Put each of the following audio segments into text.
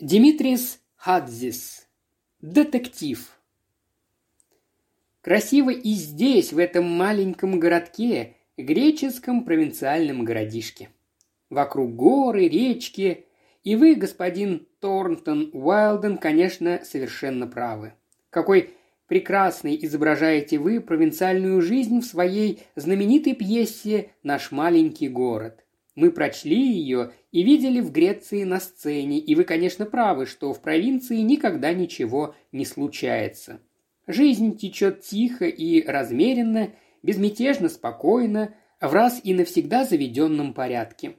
Димитрис Хадзис. Детектив. Красиво и здесь, в этом маленьком городке, греческом провинциальном городишке. Вокруг горы, речки, и вы, господин Торнтон Уайлден, конечно, совершенно правы. Какой прекрасный изображаете вы провинциальную жизнь в своей знаменитой пьесе «Наш маленький город». Мы прочли ее и видели в Греции на сцене, и вы, конечно, правы, что в провинции никогда ничего не случается. Жизнь течет тихо и размеренно, безмятежно, спокойно, в раз и навсегда заведенном порядке.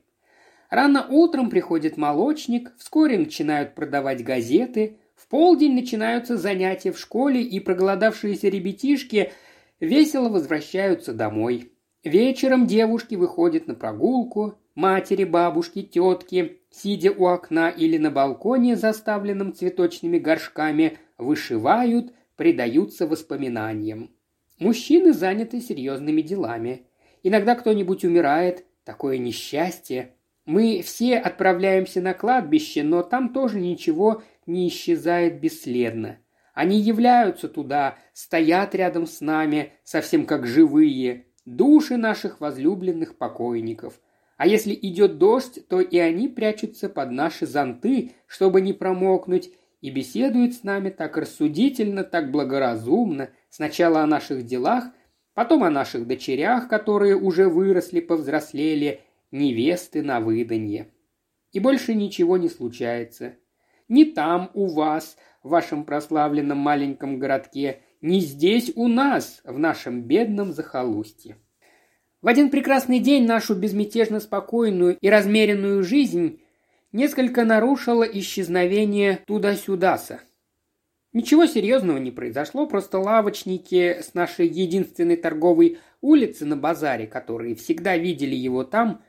Рано утром приходит молочник, вскоре начинают продавать газеты, в полдень начинаются занятия в школе, и проголодавшиеся ребятишки весело возвращаются домой. Вечером девушки выходят на прогулку, матери, бабушки, тетки, сидя у окна или на балконе, заставленном цветочными горшками, вышивают, предаются воспоминаниям. Мужчины заняты серьезными делами. Иногда кто-нибудь умирает, такое несчастье. Мы все отправляемся на кладбище, но там тоже ничего не исчезает бесследно. Они являются туда, стоят рядом с нами, совсем как живые, души наших возлюбленных покойников – а если идет дождь, то и они прячутся под наши зонты, чтобы не промокнуть, и беседуют с нами так рассудительно, так благоразумно, сначала о наших делах, потом о наших дочерях, которые уже выросли, повзрослели, невесты на выданье. И больше ничего не случается. Ни там у вас, в вашем прославленном маленьком городке, ни здесь у нас, в нашем бедном захолустье. В один прекрасный день нашу безмятежно спокойную и размеренную жизнь несколько нарушило исчезновение туда-сюдаса. Ничего серьезного не произошло, просто лавочники с нашей единственной торговой улицы на базаре, которые всегда видели его там,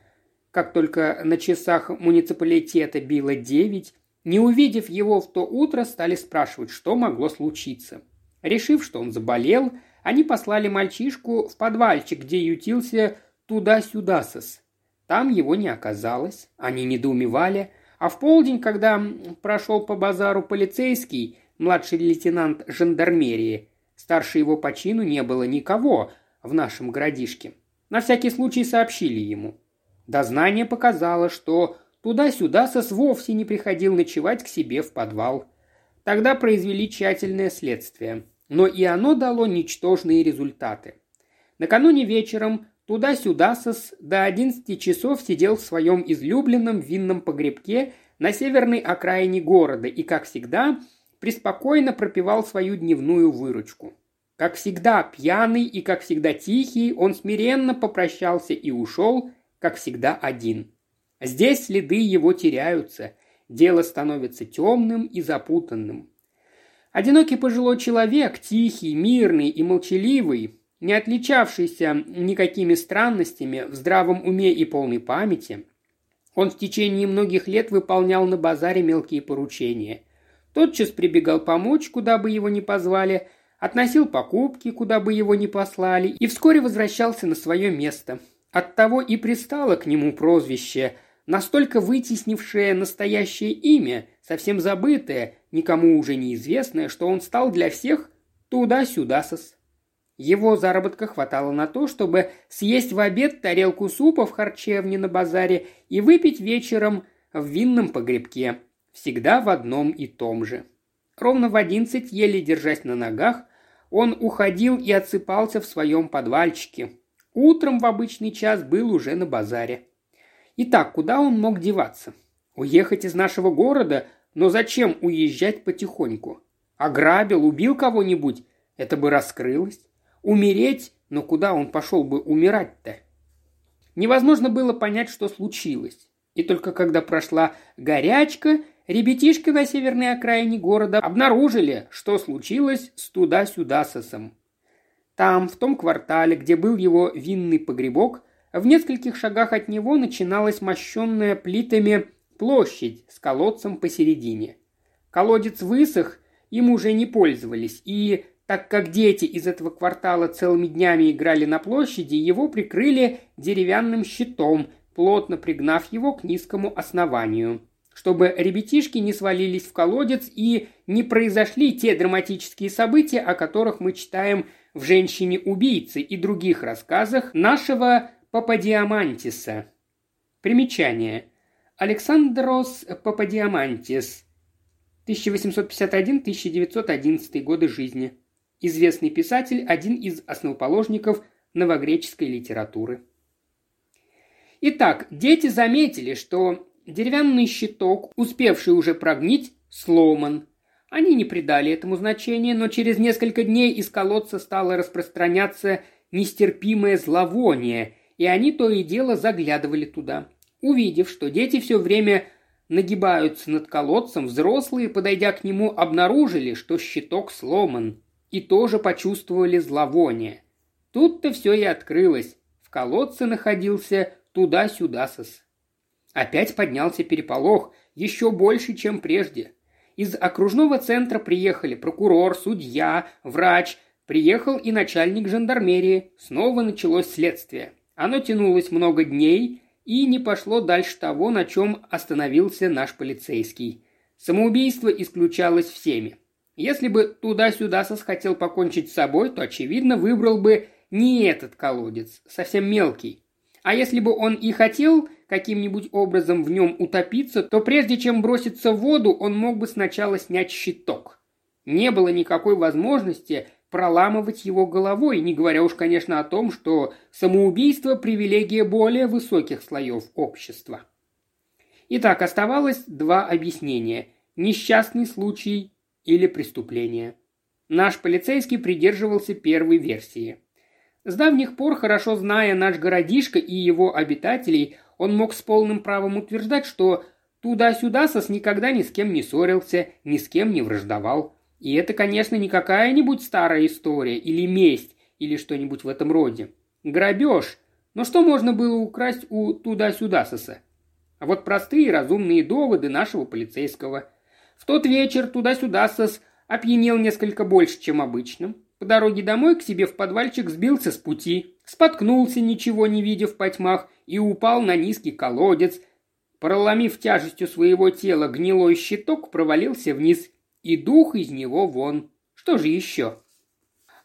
как только на часах муниципалитета било девять, не увидев его в то утро, стали спрашивать, что могло случиться. Решив, что он заболел, они послали мальчишку в подвальчик, где ютился туда-сюда-сос. Там его не оказалось, они недоумевали, а в полдень, когда прошел по базару полицейский, младший лейтенант жандармерии, старше его по чину не было никого в нашем городишке. На всякий случай сообщили ему. Дознание показало, что туда-сюда сос вовсе не приходил ночевать к себе в подвал. Тогда произвели тщательное следствие – но и оно дало ничтожные результаты. Накануне вечером туда-сюда сос до 11 часов сидел в своем излюбленном винном погребке на северной окраине города и, как всегда, преспокойно пропивал свою дневную выручку. Как всегда пьяный и, как всегда, тихий, он смиренно попрощался и ушел, как всегда, один. Здесь следы его теряются, дело становится темным и запутанным. Одинокий пожилой человек, тихий, мирный и молчаливый, не отличавшийся никакими странностями, в здравом уме и полной памяти, он в течение многих лет выполнял на базаре мелкие поручения. Тотчас прибегал помочь, куда бы его ни позвали, относил покупки, куда бы его ни послали, и вскоре возвращался на свое место. Оттого и пристало к нему прозвище, настолько вытеснившее настоящее имя, совсем забытое, никому уже неизвестное, что он стал для всех туда-сюда сос. Его заработка хватало на то, чтобы съесть в обед тарелку супа в харчевне на базаре и выпить вечером в винном погребке, всегда в одном и том же. Ровно в одиннадцать, еле держась на ногах, он уходил и отсыпался в своем подвальчике. Утром в обычный час был уже на базаре. Итак, куда он мог деваться? Уехать из нашего города но зачем уезжать потихоньку? Ограбил, убил кого-нибудь? Это бы раскрылось. Умереть? Но куда он пошел бы умирать-то? Невозможно было понять, что случилось. И только когда прошла горячка, ребятишки на северной окраине города обнаружили, что случилось с туда-сюда сосом. Там, в том квартале, где был его винный погребок, в нескольких шагах от него начиналась мощенная плитами площадь с колодцем посередине. Колодец высох, им уже не пользовались, и так как дети из этого квартала целыми днями играли на площади, его прикрыли деревянным щитом, плотно пригнав его к низкому основанию. чтобы ребятишки не свалились в колодец и не произошли те драматические события, о которых мы читаем в «Женщине-убийце» и других рассказах нашего Пападиамантиса. Примечание. Александрос Пападиамантис, 1851-1911 годы жизни. Известный писатель, один из основоположников новогреческой литературы. Итак, дети заметили, что деревянный щиток, успевший уже прогнить, сломан. Они не придали этому значения, но через несколько дней из колодца стало распространяться нестерпимое зловоние, и они то и дело заглядывали туда. Увидев, что дети все время нагибаются над колодцем, взрослые, подойдя к нему, обнаружили, что щиток сломан, и тоже почувствовали зловоние. Тут-то все и открылось. В колодце находился туда-сюда сос. Опять поднялся переполох, еще больше, чем прежде. Из окружного центра приехали прокурор, судья, врач, приехал и начальник жандармерии. Снова началось следствие. Оно тянулось много дней и не пошло дальше того, на чем остановился наш полицейский. Самоубийство исключалось всеми. Если бы туда-сюда Сос хотел покончить с собой, то, очевидно, выбрал бы не этот колодец, совсем мелкий. А если бы он и хотел каким-нибудь образом в нем утопиться, то прежде чем броситься в воду, он мог бы сначала снять щиток. Не было никакой возможности проламывать его головой, не говоря уж, конечно, о том, что самоубийство – привилегия более высоких слоев общества. Итак, оставалось два объяснения – несчастный случай или преступление. Наш полицейский придерживался первой версии. С давних пор, хорошо зная наш городишко и его обитателей, он мог с полным правом утверждать, что туда-сюда Сос никогда ни с кем не ссорился, ни с кем не враждовал. И это, конечно, не какая-нибудь старая история или месть, или что-нибудь в этом роде. Грабеж. Но что можно было украсть у туда-сюда Соса? А вот простые разумные доводы нашего полицейского. В тот вечер туда-сюда Сос опьянел несколько больше, чем обычно. По дороге домой к себе в подвальчик сбился с пути, споткнулся, ничего не видя в потьмах, и упал на низкий колодец. Проломив тяжестью своего тела гнилой щиток, провалился вниз, и дух из него вон. Что же еще?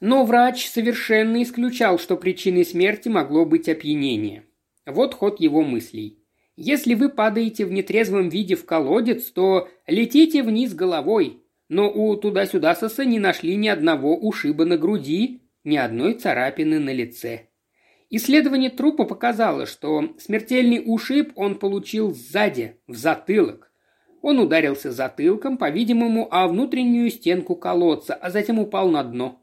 Но врач совершенно исключал, что причиной смерти могло быть опьянение. Вот ход его мыслей. Если вы падаете в нетрезвом виде в колодец, то летите вниз головой, но у туда-сюда соса не нашли ни одного ушиба на груди, ни одной царапины на лице. Исследование трупа показало, что смертельный ушиб он получил сзади, в затылок. Он ударился затылком, по-видимому, о внутреннюю стенку колодца, а затем упал на дно.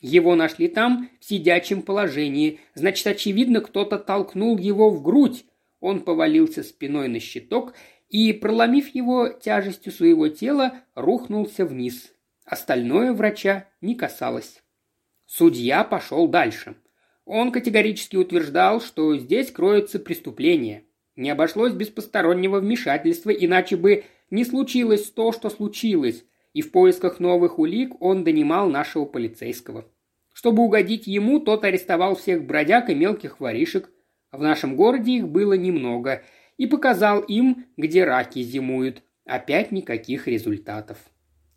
Его нашли там, в сидячем положении. Значит, очевидно, кто-то толкнул его в грудь. Он повалился спиной на щиток и, проломив его тяжестью своего тела, рухнулся вниз. Остальное врача не касалось. Судья пошел дальше. Он категорически утверждал, что здесь кроется преступление. Не обошлось без постороннего вмешательства, иначе бы не случилось то, что случилось, и в поисках новых улик он донимал нашего полицейского. Чтобы угодить ему, тот арестовал всех бродяг и мелких воришек. В нашем городе их было немного – и показал им, где раки зимуют. Опять никаких результатов.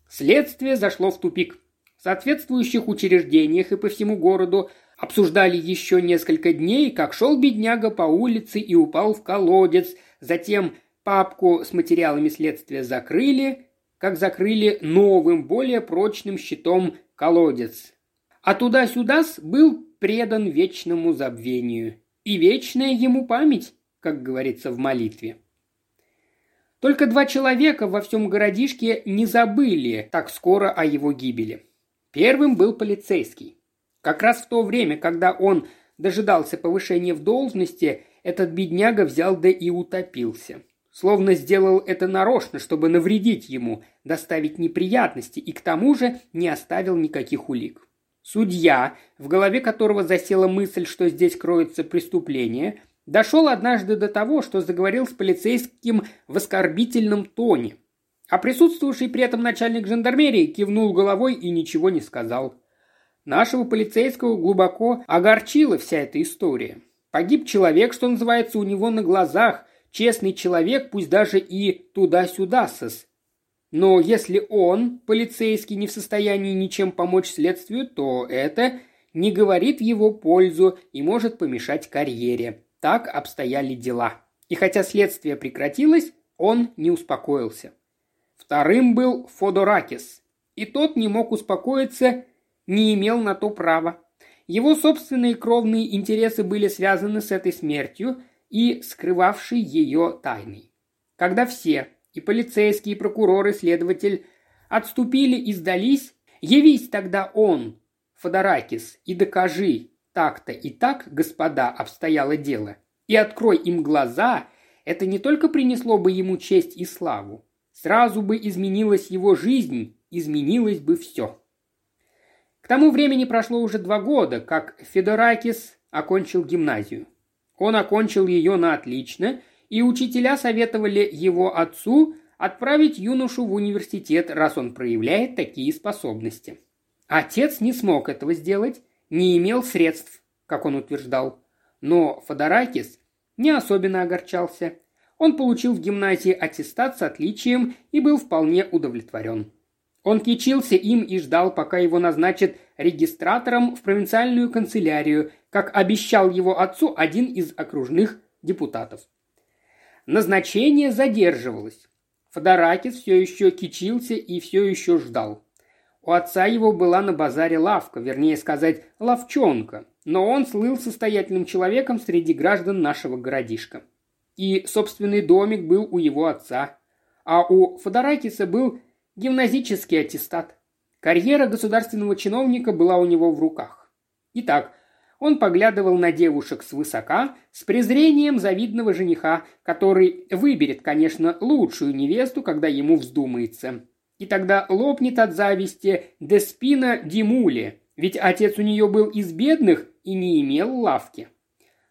Следствие зашло в тупик. В соответствующих учреждениях и по всему городу обсуждали еще несколько дней, как шел бедняга по улице и упал в колодец. Затем папку с материалами следствия закрыли, как закрыли новым, более прочным щитом колодец. А туда-сюда был предан вечному забвению. И вечная ему память как говорится в молитве. Только два человека во всем городишке не забыли так скоро о его гибели. Первым был полицейский. Как раз в то время, когда он дожидался повышения в должности, этот бедняга взял да и утопился. Словно сделал это нарочно, чтобы навредить ему, доставить неприятности и к тому же не оставил никаких улик. Судья, в голове которого засела мысль, что здесь кроется преступление, Дошел однажды до того, что заговорил с полицейским в оскорбительном тоне. А присутствовавший при этом начальник жандармерии кивнул головой и ничего не сказал. Нашего полицейского глубоко огорчила вся эта история. Погиб человек, что называется, у него на глазах, честный человек, пусть даже и туда-сюда сос. Но если он, полицейский, не в состоянии ничем помочь следствию, то это не говорит в его пользу и может помешать карьере. Так обстояли дела. И хотя следствие прекратилось, он не успокоился. Вторым был Фодоракис, и тот не мог успокоиться, не имел на то права. Его собственные кровные интересы были связаны с этой смертью и скрывавшей ее тайной. Когда все, и полицейские, и прокурор, и следователь, отступили и сдались, явись тогда он, Фодоракис, и докажи, так-то и так, господа, обстояло дело, и открой им глаза, это не только принесло бы ему честь и славу, сразу бы изменилась его жизнь, изменилось бы все. К тому времени прошло уже два года, как Федоракис окончил гимназию. Он окончил ее на отлично, и учителя советовали его отцу отправить юношу в университет, раз он проявляет такие способности. Отец не смог этого сделать, не имел средств, как он утверждал. Но Фодоракис не особенно огорчался. Он получил в гимназии аттестат с отличием и был вполне удовлетворен. Он кичился им и ждал, пока его назначат регистратором в провинциальную канцелярию, как обещал его отцу один из окружных депутатов. Назначение задерживалось. Фодоракис все еще кичился и все еще ждал. У отца его была на базаре лавка, вернее сказать, ловчонка, но он слыл состоятельным человеком среди граждан нашего городишка. И собственный домик был у его отца, а у Фодоракиса был гимназический аттестат. Карьера государственного чиновника была у него в руках. Итак, он поглядывал на девушек свысока, с презрением завидного жениха, который выберет, конечно, лучшую невесту, когда ему вздумается и тогда лопнет от зависти Деспина Димули, ведь отец у нее был из бедных и не имел лавки.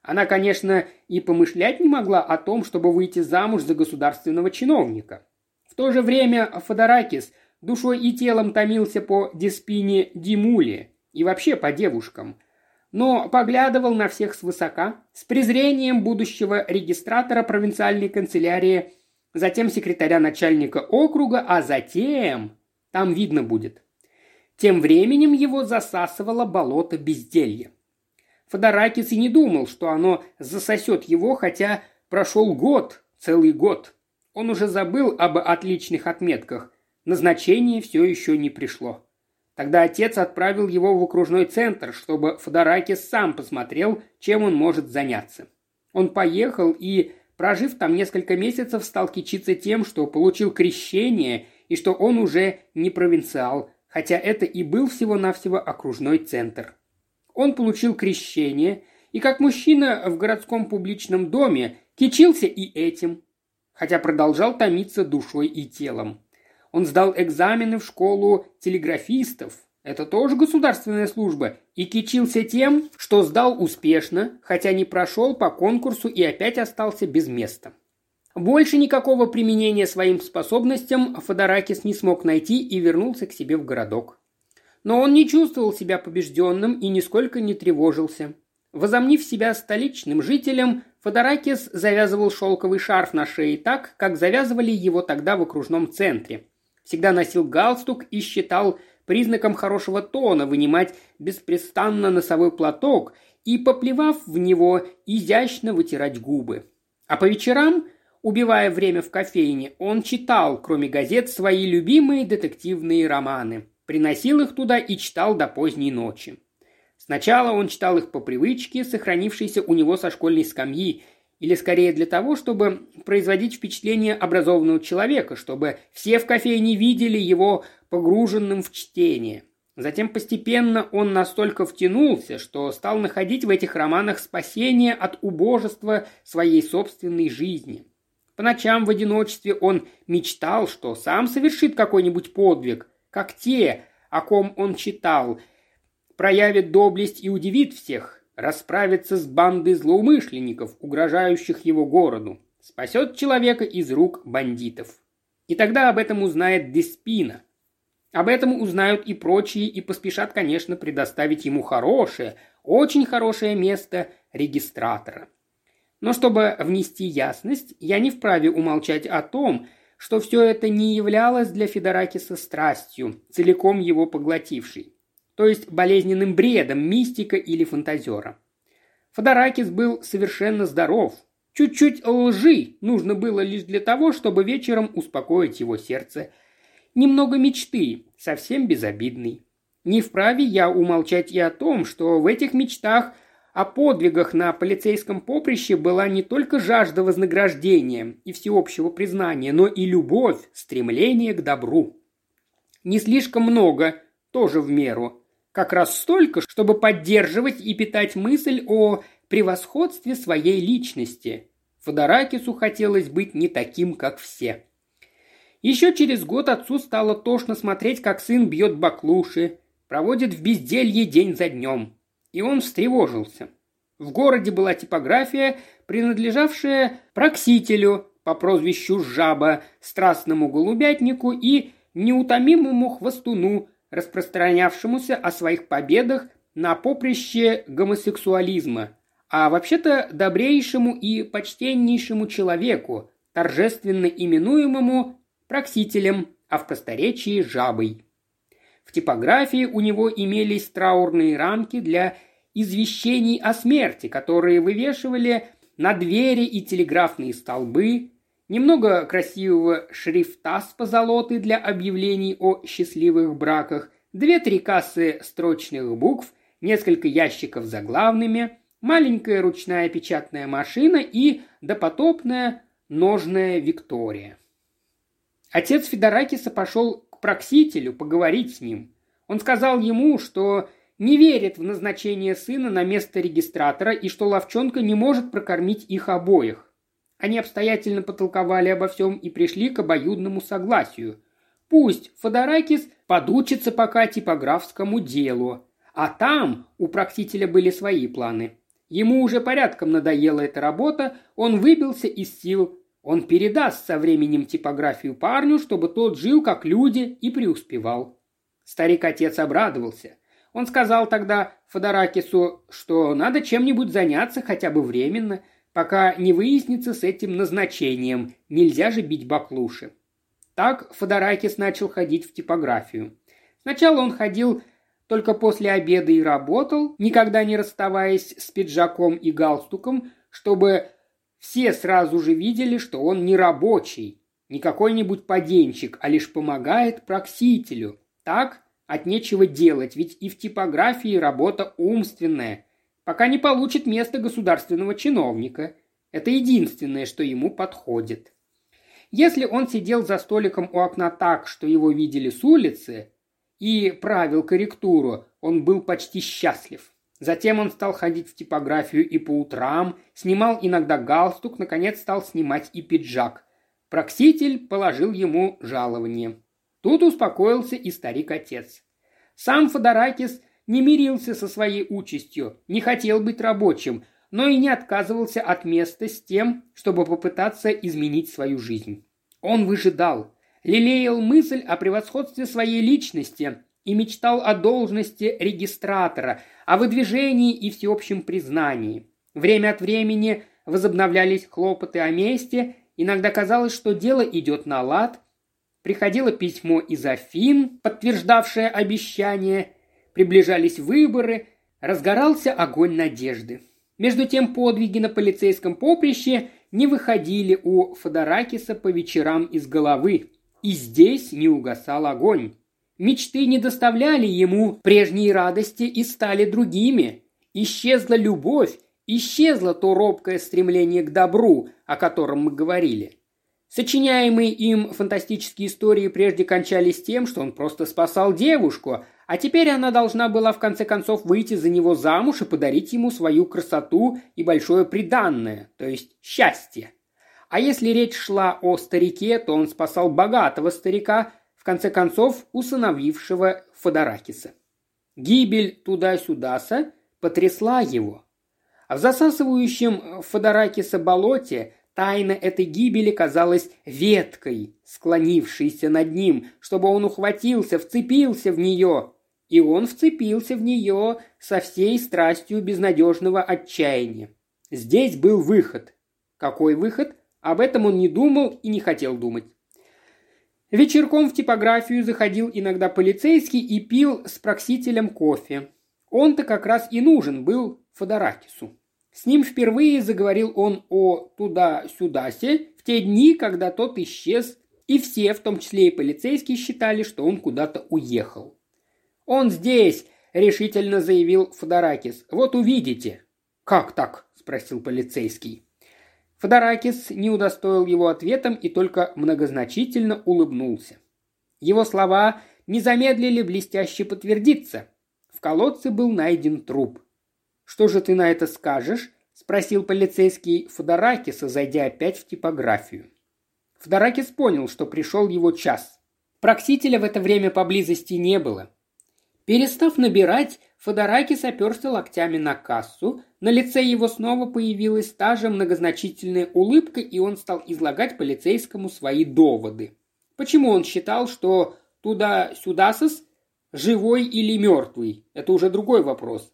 Она, конечно, и помышлять не могла о том, чтобы выйти замуж за государственного чиновника. В то же время Фодоракис душой и телом томился по Деспине Димуле и вообще по девушкам, но поглядывал на всех свысока, с презрением будущего регистратора провинциальной канцелярии затем секретаря начальника округа, а затем... Там видно будет. Тем временем его засасывало болото безделья. Фодоракис и не думал, что оно засосет его, хотя прошел год, целый год. Он уже забыл об отличных отметках. Назначение все еще не пришло. Тогда отец отправил его в окружной центр, чтобы Фодоракис сам посмотрел, чем он может заняться. Он поехал и Прожив там несколько месяцев, стал кичиться тем, что получил крещение и что он уже не провинциал, хотя это и был всего-навсего окружной центр. Он получил крещение и как мужчина в городском публичном доме кичился и этим, хотя продолжал томиться душой и телом. Он сдал экзамены в школу телеграфистов, это тоже государственная служба, и кичился тем, что сдал успешно, хотя не прошел по конкурсу и опять остался без места. Больше никакого применения своим способностям Фодоракис не смог найти и вернулся к себе в городок. Но он не чувствовал себя побежденным и нисколько не тревожился. Возомнив себя столичным жителем, Фодоракис завязывал шелковый шарф на шее так, как завязывали его тогда в окружном центре. Всегда носил галстук и считал признаком хорошего тона вынимать беспрестанно носовой платок и, поплевав в него, изящно вытирать губы. А по вечерам, убивая время в кофейне, он читал, кроме газет, свои любимые детективные романы. Приносил их туда и читал до поздней ночи. Сначала он читал их по привычке, сохранившейся у него со школьной скамьи, или скорее для того, чтобы производить впечатление образованного человека, чтобы все в кофейне видели его погруженным в чтение. Затем постепенно он настолько втянулся, что стал находить в этих романах спасение от убожества своей собственной жизни. По ночам в одиночестве он мечтал, что сам совершит какой-нибудь подвиг, как те, о ком он читал, проявит доблесть и удивит всех, расправится с бандой злоумышленников, угрожающих его городу, спасет человека из рук бандитов. И тогда об этом узнает Деспина. Об этом узнают и прочие и поспешат, конечно, предоставить ему хорошее, очень хорошее место регистратора. Но чтобы внести ясность, я не вправе умолчать о том, что все это не являлось для Федоракиса страстью, целиком его поглотившей, то есть болезненным бредом мистика или фантазера. Федоракис был совершенно здоров. Чуть-чуть лжи нужно было лишь для того, чтобы вечером успокоить его сердце. Немного мечты, совсем безобидный. Не вправе я умолчать и о том, что в этих мечтах – о подвигах на полицейском поприще была не только жажда вознаграждения и всеобщего признания, но и любовь, стремление к добру. Не слишком много, тоже в меру. Как раз столько, чтобы поддерживать и питать мысль о превосходстве своей личности. Фодоракису хотелось быть не таким, как все. Еще через год отцу стало тошно смотреть, как сын бьет баклуши, проводит в безделье день за днем и он встревожился. В городе была типография, принадлежавшая проксителю по прозвищу Жаба, страстному голубятнику и неутомимому хвостуну, распространявшемуся о своих победах на поприще гомосексуализма, а вообще-то добрейшему и почтеннейшему человеку, торжественно именуемому проксителем, а в просторечии жабой. В типографии у него имелись траурные рамки для извещений о смерти, которые вывешивали на двери и телеграфные столбы, немного красивого шрифта с позолотой для объявлений о счастливых браках, две-три кассы строчных букв, несколько ящиков заглавными, маленькая ручная печатная машина и допотопная ножная Виктория. Отец Федоракиса пошел к проксителю поговорить с ним. Он сказал ему, что не верит в назначение сына на место регистратора и что ловчонка не может прокормить их обоих. Они обстоятельно потолковали обо всем и пришли к обоюдному согласию. Пусть Фодоракис подучится пока типографскому делу, а там у проксителя были свои планы. Ему уже порядком надоела эта работа, он выбился из сил, он передаст со временем типографию парню, чтобы тот жил как люди и преуспевал. Старик-отец обрадовался. Он сказал тогда Фодоракису, что надо чем-нибудь заняться хотя бы временно, пока не выяснится с этим назначением, нельзя же бить баклуши. Так Фодоракис начал ходить в типографию. Сначала он ходил только после обеда и работал, никогда не расставаясь с пиджаком и галстуком, чтобы все сразу же видели, что он не рабочий, не какой-нибудь поденщик, а лишь помогает проксителю. Так от нечего делать, ведь и в типографии работа умственная, пока не получит место государственного чиновника. Это единственное, что ему подходит. Если он сидел за столиком у окна так, что его видели с улицы, и правил корректуру, он был почти счастлив. Затем он стал ходить в типографию и по утрам, снимал иногда галстук, наконец стал снимать и пиджак. Прокситель положил ему жалование. Тут успокоился и старик-отец. Сам Фодоракис не мирился со своей участью, не хотел быть рабочим, но и не отказывался от места с тем, чтобы попытаться изменить свою жизнь. Он выжидал, лелеял мысль о превосходстве своей личности, и мечтал о должности регистратора, о выдвижении и всеобщем признании. Время от времени возобновлялись хлопоты о месте, иногда казалось, что дело идет на лад. Приходило письмо из Афин, подтверждавшее обещание, приближались выборы, разгорался огонь надежды. Между тем подвиги на полицейском поприще не выходили у Фодоракиса по вечерам из головы, и здесь не угасал огонь. Мечты не доставляли ему прежней радости и стали другими. Исчезла любовь, исчезло то робкое стремление к добру, о котором мы говорили. Сочиняемые им фантастические истории прежде кончались тем, что он просто спасал девушку, а теперь она должна была в конце концов выйти за него замуж и подарить ему свою красоту и большое приданное, то есть счастье. А если речь шла о старике, то он спасал богатого старика, конце концов усыновившего Фодоракиса. Гибель туда-сюдаса потрясла его. А в засасывающем Фодоракиса болоте тайна этой гибели казалась веткой, склонившейся над ним, чтобы он ухватился, вцепился в нее. И он вцепился в нее со всей страстью безнадежного отчаяния. Здесь был выход. Какой выход? Об этом он не думал и не хотел думать. Вечерком в типографию заходил иногда полицейский и пил с проксителем кофе. Он-то как раз и нужен был Фодоракису. С ним впервые заговорил он о туда-сюдасе в те дни, когда тот исчез, и все, в том числе и полицейские, считали, что он куда-то уехал. «Он здесь!» – решительно заявил Фодоракис. «Вот увидите». «Как так?» – спросил полицейский. Фодоракис не удостоил его ответом и только многозначительно улыбнулся. Его слова не замедлили блестяще подтвердиться. В колодце был найден труп. «Что же ты на это скажешь?» – спросил полицейский Фодоракиса, зайдя опять в типографию. Фодоракис понял, что пришел его час. Проксителя в это время поблизости не было. Перестав набирать, Фодоракис оперся локтями на кассу, на лице его снова появилась та же многозначительная улыбка, и он стал излагать полицейскому свои доводы. Почему он считал, что туда-сюдасос живой или мертвый, это уже другой вопрос.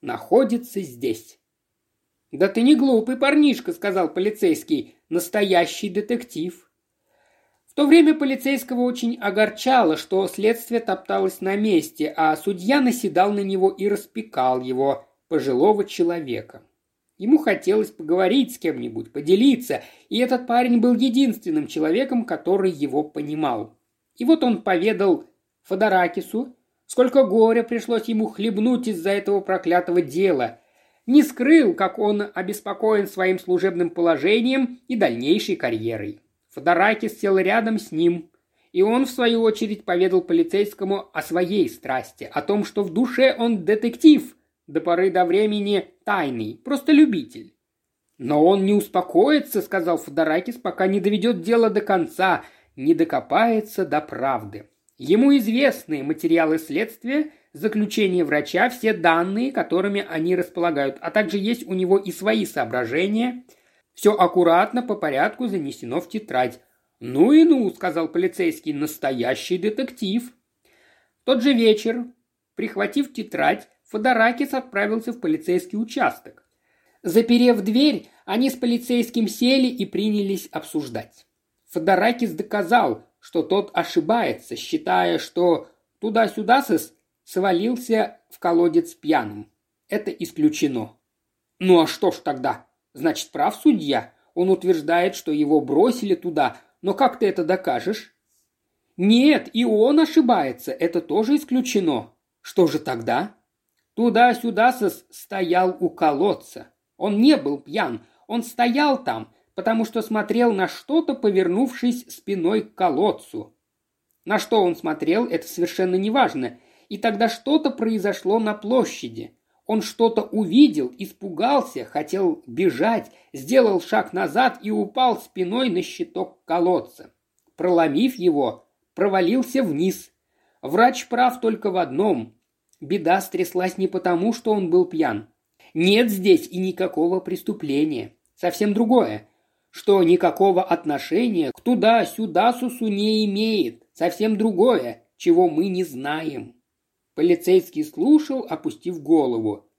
Находится здесь. «Да ты не глупый парнишка», — сказал полицейский, — «настоящий детектив». В то время полицейского очень огорчало, что следствие топталось на месте, а судья наседал на него и распекал его, пожилого человека. Ему хотелось поговорить с кем-нибудь, поделиться, и этот парень был единственным человеком, который его понимал. И вот он поведал Фодоракису, сколько горя пришлось ему хлебнуть из-за этого проклятого дела. Не скрыл, как он обеспокоен своим служебным положением и дальнейшей карьерой. Фодоракис сел рядом с ним, и он, в свою очередь, поведал полицейскому о своей страсти, о том, что в душе он детектив, до поры до времени тайный, просто любитель. «Но он не успокоится», — сказал Фодоракис, «пока не доведет дело до конца, не докопается до правды. Ему известны материалы следствия, заключение врача, все данные, которыми они располагают, а также есть у него и свои соображения. Все аккуратно, по порядку занесено в тетрадь. «Ну и ну», — сказал полицейский, — «настоящий детектив». В тот же вечер, прихватив тетрадь, Фодоракис отправился в полицейский участок. Заперев дверь, они с полицейским сели и принялись обсуждать. Фодоракис доказал, что тот ошибается, считая, что туда-сюда свалился в колодец пьяным. Это исключено. Ну а что ж тогда? Значит, прав судья. Он утверждает, что его бросили туда, но как ты это докажешь? Нет, и он ошибается, это тоже исключено. Что же тогда? Туда-сюда стоял у колодца. Он не был пьян, он стоял там, потому что смотрел на что-то, повернувшись спиной к колодцу. На что он смотрел, это совершенно не важно. И тогда что-то произошло на площади. Он что-то увидел, испугался, хотел бежать, сделал шаг назад и упал спиной на щиток колодца. Проломив его, провалился вниз. Врач прав только в одном. Беда стряслась не потому, что он был пьян. Нет здесь и никакого преступления. Совсем другое. Что никакого отношения к туда-сюда Сусу не имеет. Совсем другое, чего мы не знаем. Полицейский слушал, опустив голову.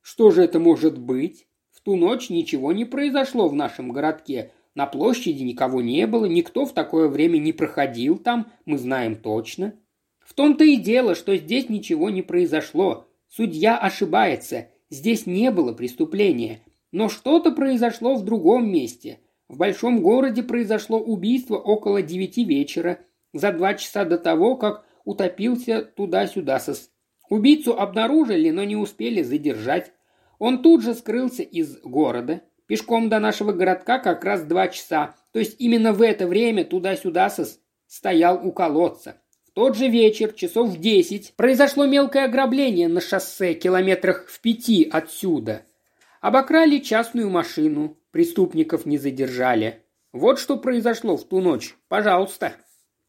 Что же это может быть? В ту ночь ничего не произошло в нашем городке. На площади никого не было, никто в такое время не проходил там, мы знаем точно. В том-то и дело, что здесь ничего не произошло. Судья ошибается. Здесь не было преступления. Но что-то произошло в другом месте. В большом городе произошло убийство около девяти вечера, за два часа до того, как утопился туда-сюда сос. Убийцу обнаружили, но не успели задержать. Он тут же скрылся из города. Пешком до нашего городка как раз два часа. То есть именно в это время туда-сюда сос стоял у колодца тот же вечер, часов в десять, произошло мелкое ограбление на шоссе километрах в пяти отсюда. Обокрали частную машину, преступников не задержали. Вот что произошло в ту ночь. Пожалуйста.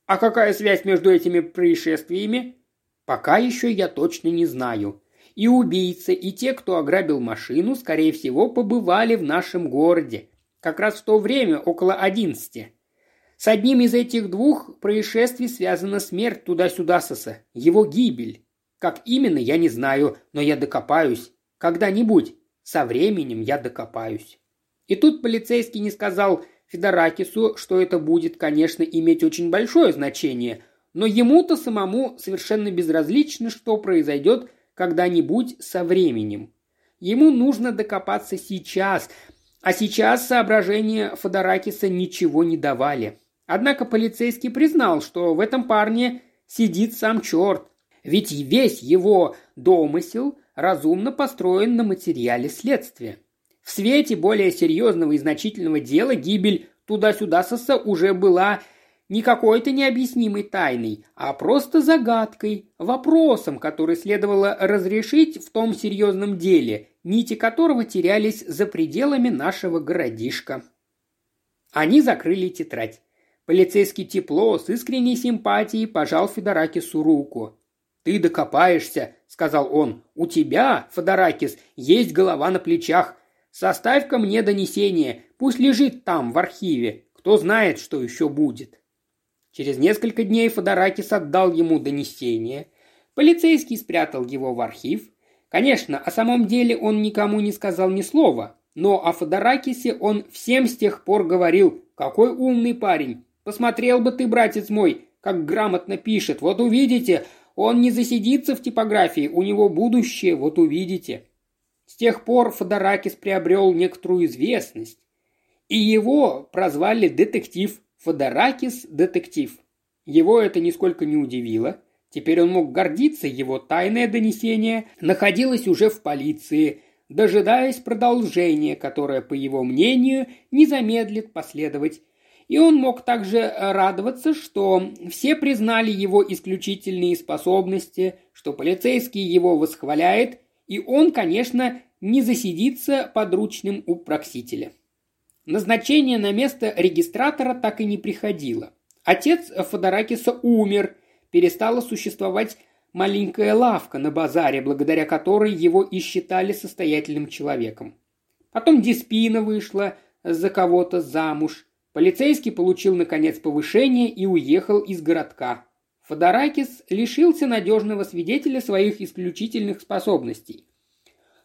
А какая связь между этими происшествиями? Пока еще я точно не знаю. И убийца, и те, кто ограбил машину, скорее всего, побывали в нашем городе. Как раз в то время, около одиннадцати. С одним из этих двух происшествий связана смерть туда-сюда соса, его гибель. Как именно, я не знаю, но я докопаюсь. Когда-нибудь. Со временем я докопаюсь. И тут полицейский не сказал Федоракису, что это будет, конечно, иметь очень большое значение, но ему-то самому совершенно безразлично, что произойдет когда-нибудь со временем. Ему нужно докопаться сейчас, а сейчас соображения Федоракиса ничего не давали. Однако полицейский признал, что в этом парне сидит сам черт, ведь весь его домысел разумно построен на материале следствия. В свете более серьезного и значительного дела гибель туда-сюда соса уже была не какой-то необъяснимой тайной, а просто загадкой, вопросом, который следовало разрешить в том серьезном деле, нити которого терялись за пределами нашего городишка. Они закрыли тетрадь. Полицейский тепло, с искренней симпатией пожал Федоракису руку. «Ты докопаешься», — сказал он. «У тебя, Федоракис, есть голова на плечах. Составь-ка мне донесение, пусть лежит там, в архиве. Кто знает, что еще будет». Через несколько дней Фодоракис отдал ему донесение. Полицейский спрятал его в архив. Конечно, о самом деле он никому не сказал ни слова, но о Фодоракисе он всем с тех пор говорил «Какой умный парень! Посмотрел бы ты, братец мой, как грамотно пишет. Вот увидите, он не засидится в типографии, у него будущее, вот увидите». С тех пор Фодоракис приобрел некоторую известность, и его прозвали детектив Фодоракис – детектив. Его это нисколько не удивило. Теперь он мог гордиться, его тайное донесение находилось уже в полиции, дожидаясь продолжения, которое, по его мнению, не замедлит последовать. И он мог также радоваться, что все признали его исключительные способности, что полицейский его восхваляет, и он, конечно, не засидится подручным у проксителя. Назначение на место регистратора так и не приходило. Отец Фодоракиса умер, перестала существовать маленькая лавка на базаре, благодаря которой его и считали состоятельным человеком. Потом Диспина вышла за кого-то замуж. Полицейский получил, наконец, повышение и уехал из городка. Фодоракис лишился надежного свидетеля своих исключительных способностей.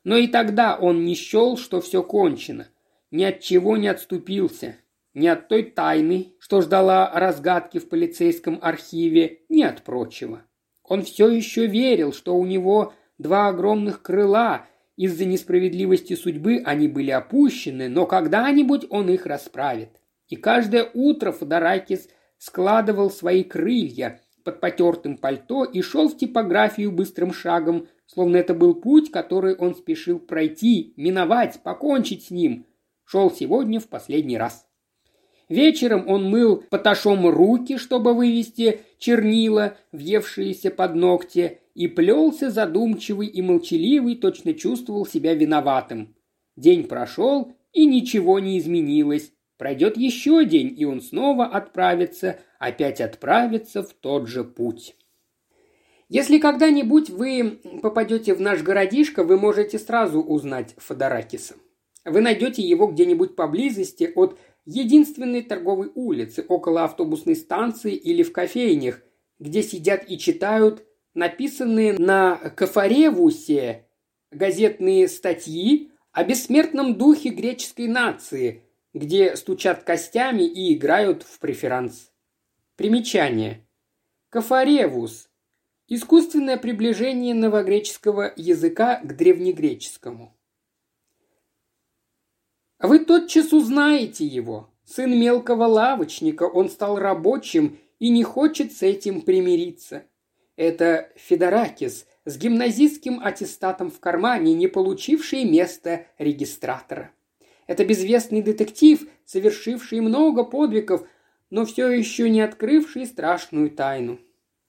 Но и тогда он не счел, что все кончено ни от чего не отступился. Ни от той тайны, что ждала разгадки в полицейском архиве, ни от прочего. Он все еще верил, что у него два огромных крыла, из-за несправедливости судьбы они были опущены, но когда-нибудь он их расправит. И каждое утро Фодоракис складывал свои крылья под потертым пальто и шел в типографию быстрым шагом, словно это был путь, который он спешил пройти, миновать, покончить с ним, Шел сегодня в последний раз. Вечером он мыл поташом руки, чтобы вывести чернила, въевшиеся под ногти, и плелся задумчивый и молчаливый, точно чувствовал себя виноватым. День прошел, и ничего не изменилось. Пройдет еще день, и он снова отправится, опять отправится в тот же путь. Если когда-нибудь вы попадете в наш городишко, вы можете сразу узнать Фодоракиса. Вы найдете его где-нибудь поблизости от единственной торговой улицы, около автобусной станции или в кофейнях, где сидят и читают написанные на Кафаревусе газетные статьи о бессмертном духе греческой нации, где стучат костями и играют в преферанс. Примечание. Кафаревус – искусственное приближение новогреческого языка к древнегреческому. Вы тотчас узнаете его. Сын мелкого лавочника, он стал рабочим и не хочет с этим примириться. Это Федоракис с гимназистским аттестатом в кармане, не получивший место регистратора. Это безвестный детектив, совершивший много подвигов, но все еще не открывший страшную тайну.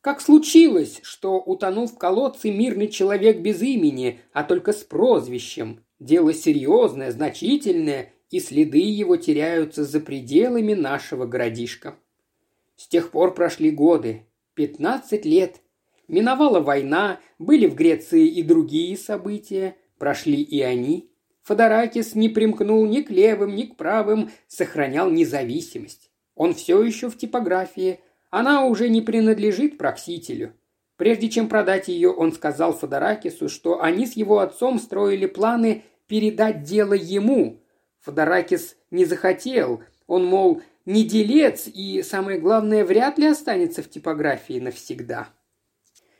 Как случилось, что утонул в колодце мирный человек без имени, а только с прозвищем? Дело серьезное, значительное, и следы его теряются за пределами нашего городишка. С тех пор прошли годы, пятнадцать лет. Миновала война, были в Греции и другие события, прошли и они. Фодоракис не примкнул ни к левым, ни к правым, сохранял независимость. Он все еще в типографии, она уже не принадлежит проксителю – Прежде чем продать ее, он сказал Фодоракису, что они с его отцом строили планы передать дело ему. Фодоракис не захотел. Он, мол, не делец и, самое главное, вряд ли останется в типографии навсегда.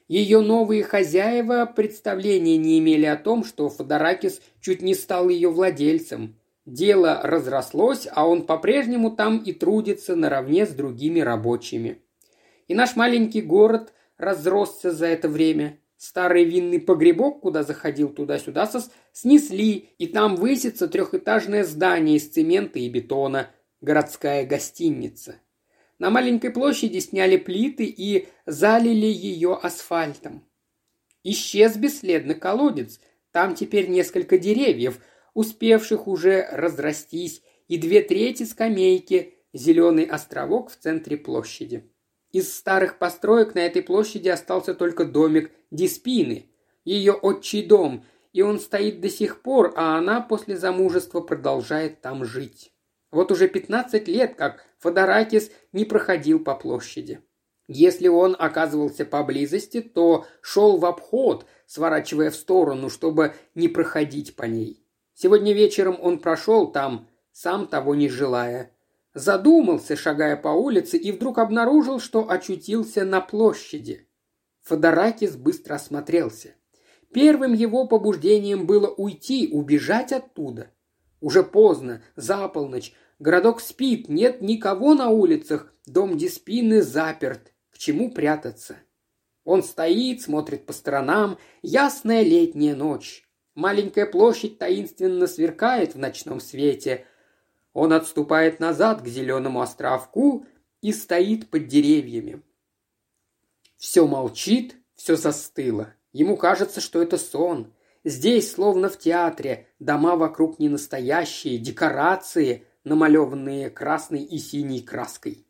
Ее новые хозяева представления не имели о том, что Фодоракис чуть не стал ее владельцем. Дело разрослось, а он по-прежнему там и трудится наравне с другими рабочими. И наш маленький город разросся за это время. Старый винный погребок, куда заходил туда-сюда, снесли, и там высится трехэтажное здание из цемента и бетона, городская гостиница. На маленькой площади сняли плиты и залили ее асфальтом. Исчез бесследно колодец, там теперь несколько деревьев – успевших уже разрастись, и две трети скамейки, зеленый островок в центре площади. Из старых построек на этой площади остался только домик Диспины, ее отчий дом, и он стоит до сих пор, а она после замужества продолжает там жить. Вот уже 15 лет, как Фодоракис не проходил по площади. Если он оказывался поблизости, то шел в обход, сворачивая в сторону, чтобы не проходить по ней. Сегодня вечером он прошел там, сам того не желая. Задумался, шагая по улице, и вдруг обнаружил, что очутился на площади. Фодоракис быстро осмотрелся. Первым его побуждением было уйти, убежать оттуда. Уже поздно, за полночь, городок спит, нет никого на улицах, дом Диспины заперт. К чему прятаться? Он стоит, смотрит по сторонам, ясная летняя ночь. Маленькая площадь таинственно сверкает в ночном свете. Он отступает назад к зеленому островку и стоит под деревьями. Все молчит, все застыло. Ему кажется, что это сон. Здесь, словно в театре, дома вокруг не настоящие, декорации, намалеванные красной и синей краской.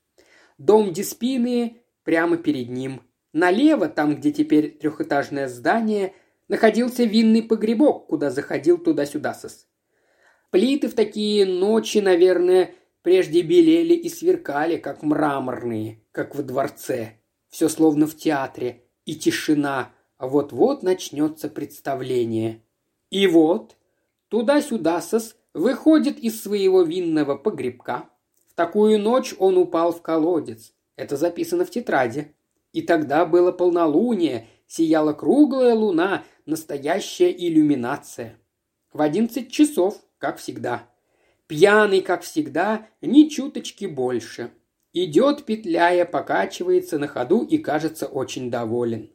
Дом Диспины прямо перед ним. Налево, там, где теперь трехэтажное здание – находился винный погребок, куда заходил туда-сюда сос. Плиты в такие ночи, наверное, прежде белели и сверкали, как мраморные, как в дворце. Все словно в театре, и тишина, а вот-вот начнется представление. И вот, туда-сюда сос выходит из своего винного погребка. В такую ночь он упал в колодец. Это записано в тетради. И тогда было полнолуние, сияла круглая луна, настоящая иллюминация. В одиннадцать часов, как всегда. Пьяный, как всегда, ни чуточки больше. Идет, петляя, покачивается на ходу и кажется очень доволен.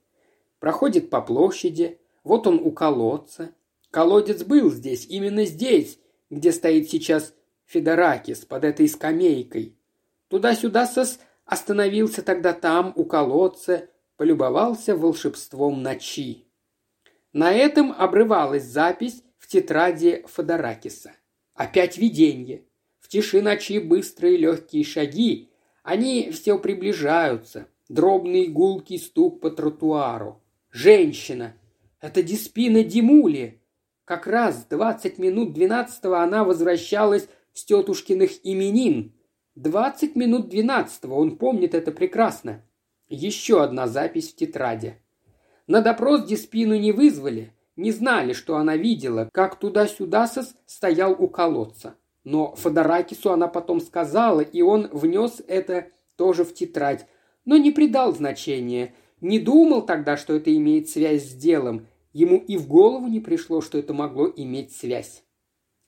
Проходит по площади, вот он у колодца. Колодец был здесь, именно здесь, где стоит сейчас Федоракис под этой скамейкой. Туда-сюда сос остановился тогда там, у колодца, полюбовался волшебством ночи. На этом обрывалась запись в тетради Фодоракиса. Опять видение. В тиши ночи быстрые легкие шаги. Они все приближаются. Дробный гулкий стук по тротуару. Женщина. Это Диспина Димули. Как раз двадцать минут двенадцатого она возвращалась с тетушкиных именин. Двадцать минут двенадцатого, он помнит это прекрасно. Еще одна запись в тетради. На допрос Диспину не вызвали, не знали, что она видела, как туда-сюда сос стоял у колодца. Но Фодоракису она потом сказала, и он внес это тоже в тетрадь, но не придал значения, не думал тогда, что это имеет связь с делом, ему и в голову не пришло, что это могло иметь связь.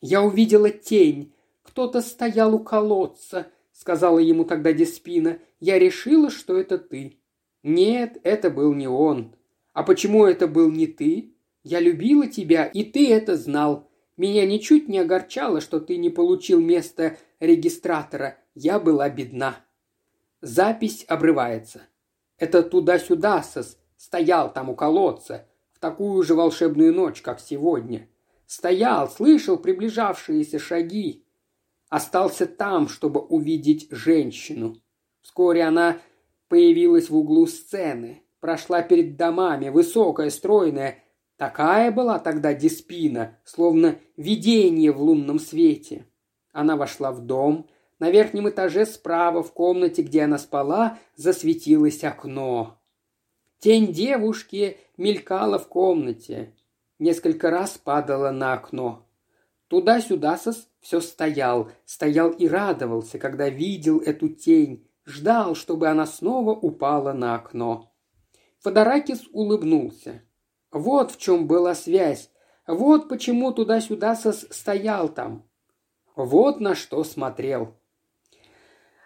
«Я увидела тень, кто-то стоял у колодца», — сказала ему тогда Диспина. «Я решила, что это ты». «Нет, это был не он. А почему это был не ты? Я любила тебя, и ты это знал. Меня ничуть не огорчало, что ты не получил место регистратора. Я была бедна. Запись обрывается. Это туда-сюда сос стоял там у колодца такую же волшебную ночь, как сегодня. Стоял, слышал приближавшиеся шаги. Остался там, чтобы увидеть женщину. Вскоре она появилась в углу сцены прошла перед домами, высокая, стройная. Такая была тогда Диспина, словно видение в лунном свете. Она вошла в дом. На верхнем этаже справа, в комнате, где она спала, засветилось окно. Тень девушки мелькала в комнате. Несколько раз падала на окно. Туда-сюда сос все стоял, стоял и радовался, когда видел эту тень, ждал, чтобы она снова упала на окно. Фодоракис улыбнулся. Вот в чем была связь, вот почему туда-сюда сос стоял там. Вот на что смотрел.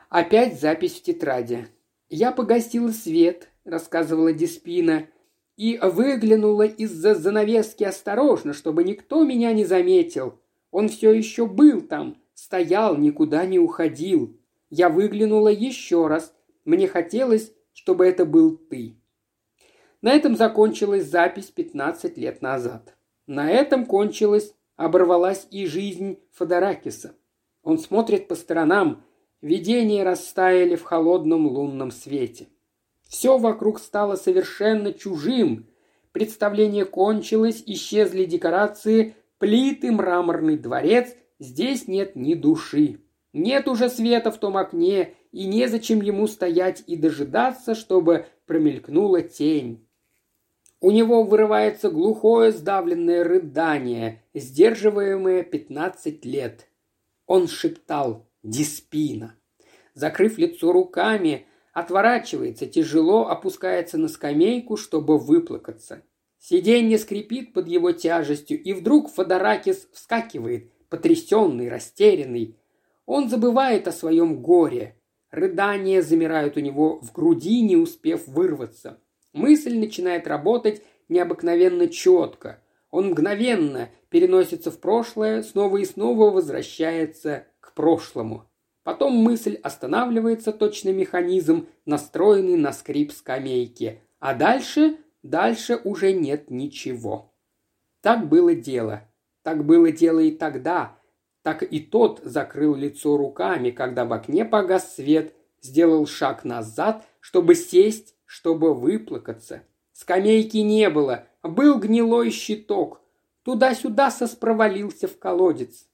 Опять запись в тетради. «Я погасила свет», — рассказывала Диспина, и выглянула из-за занавески осторожно, чтобы никто меня не заметил. Он все еще был там, стоял, никуда не уходил. Я выглянула еще раз. Мне хотелось, чтобы это был ты. На этом закончилась запись 15 лет назад. На этом кончилась, оборвалась и жизнь Фодоракиса. Он смотрит по сторонам, видения растаяли в холодном лунном свете. Все вокруг стало совершенно чужим. Представление кончилось, исчезли декорации, плиты, мраморный дворец. Здесь нет ни души. Нет уже света в том окне, и незачем ему стоять и дожидаться, чтобы промелькнула тень. У него вырывается глухое сдавленное рыдание, сдерживаемое пятнадцать лет. Он шептал «Диспина». Закрыв лицо руками, отворачивается, тяжело опускается на скамейку, чтобы выплакаться. Сиденье скрипит под его тяжестью, и вдруг Фодоракис вскакивает, потрясенный, растерянный. Он забывает о своем горе. Рыдания замирают у него в груди, не успев вырваться. Мысль начинает работать необыкновенно четко. Он мгновенно переносится в прошлое, снова и снова возвращается к прошлому. Потом мысль останавливается, точно механизм, настроенный на скрип скамейки. А дальше, дальше уже нет ничего. Так было дело. Так было дело и тогда. Так и тот закрыл лицо руками, когда в окне погас свет, сделал шаг назад, чтобы сесть, чтобы выплакаться. Скамейки не было, был гнилой щиток. Туда-сюда соспровалился в колодец.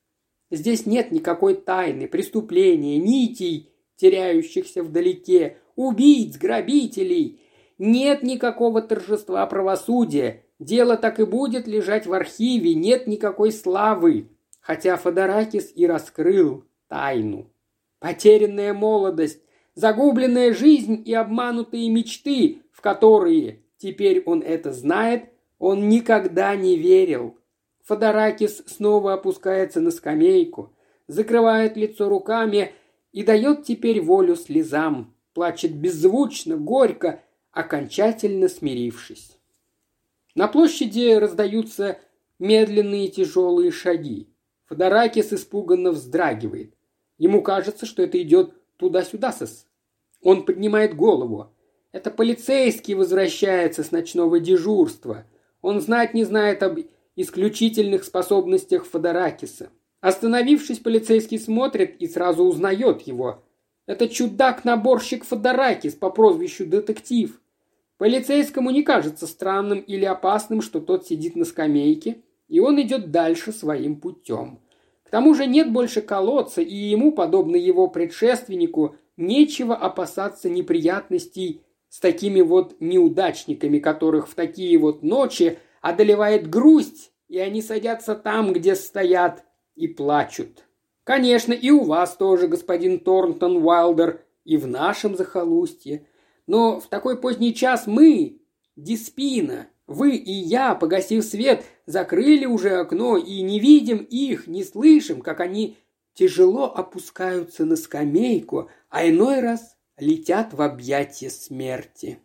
Здесь нет никакой тайны, преступления, нитей, теряющихся вдалеке, убийц, грабителей. Нет никакого торжества правосудия. Дело так и будет лежать в архиве, нет никакой славы. Хотя Фодоракис и раскрыл тайну. Потерянная молодость, загубленная жизнь и обманутые мечты, в которые, теперь он это знает, он никогда не верил – Фодоракис снова опускается на скамейку, закрывает лицо руками и дает теперь волю слезам, плачет беззвучно, горько, окончательно смирившись. На площади раздаются медленные тяжелые шаги. Фодоракис испуганно вздрагивает. Ему кажется, что это идет туда-сюда сос. Он поднимает голову. Это полицейский возвращается с ночного дежурства. Он знать не знает об исключительных способностях Фодоракиса. Остановившись, полицейский смотрит и сразу узнает его. Это чудак-наборщик Фодоракис по прозвищу Детектив. Полицейскому не кажется странным или опасным, что тот сидит на скамейке, и он идет дальше своим путем. К тому же нет больше колодца, и ему, подобно его предшественнику, нечего опасаться неприятностей с такими вот неудачниками, которых в такие вот ночи – одолевает грусть, и они садятся там, где стоят, и плачут. Конечно, и у вас тоже, господин Торнтон Уайлдер, и в нашем захолустье. Но в такой поздний час мы, Диспина, вы и я, погасив свет, закрыли уже окно и не видим их, не слышим, как они тяжело опускаются на скамейку, а иной раз летят в объятия смерти.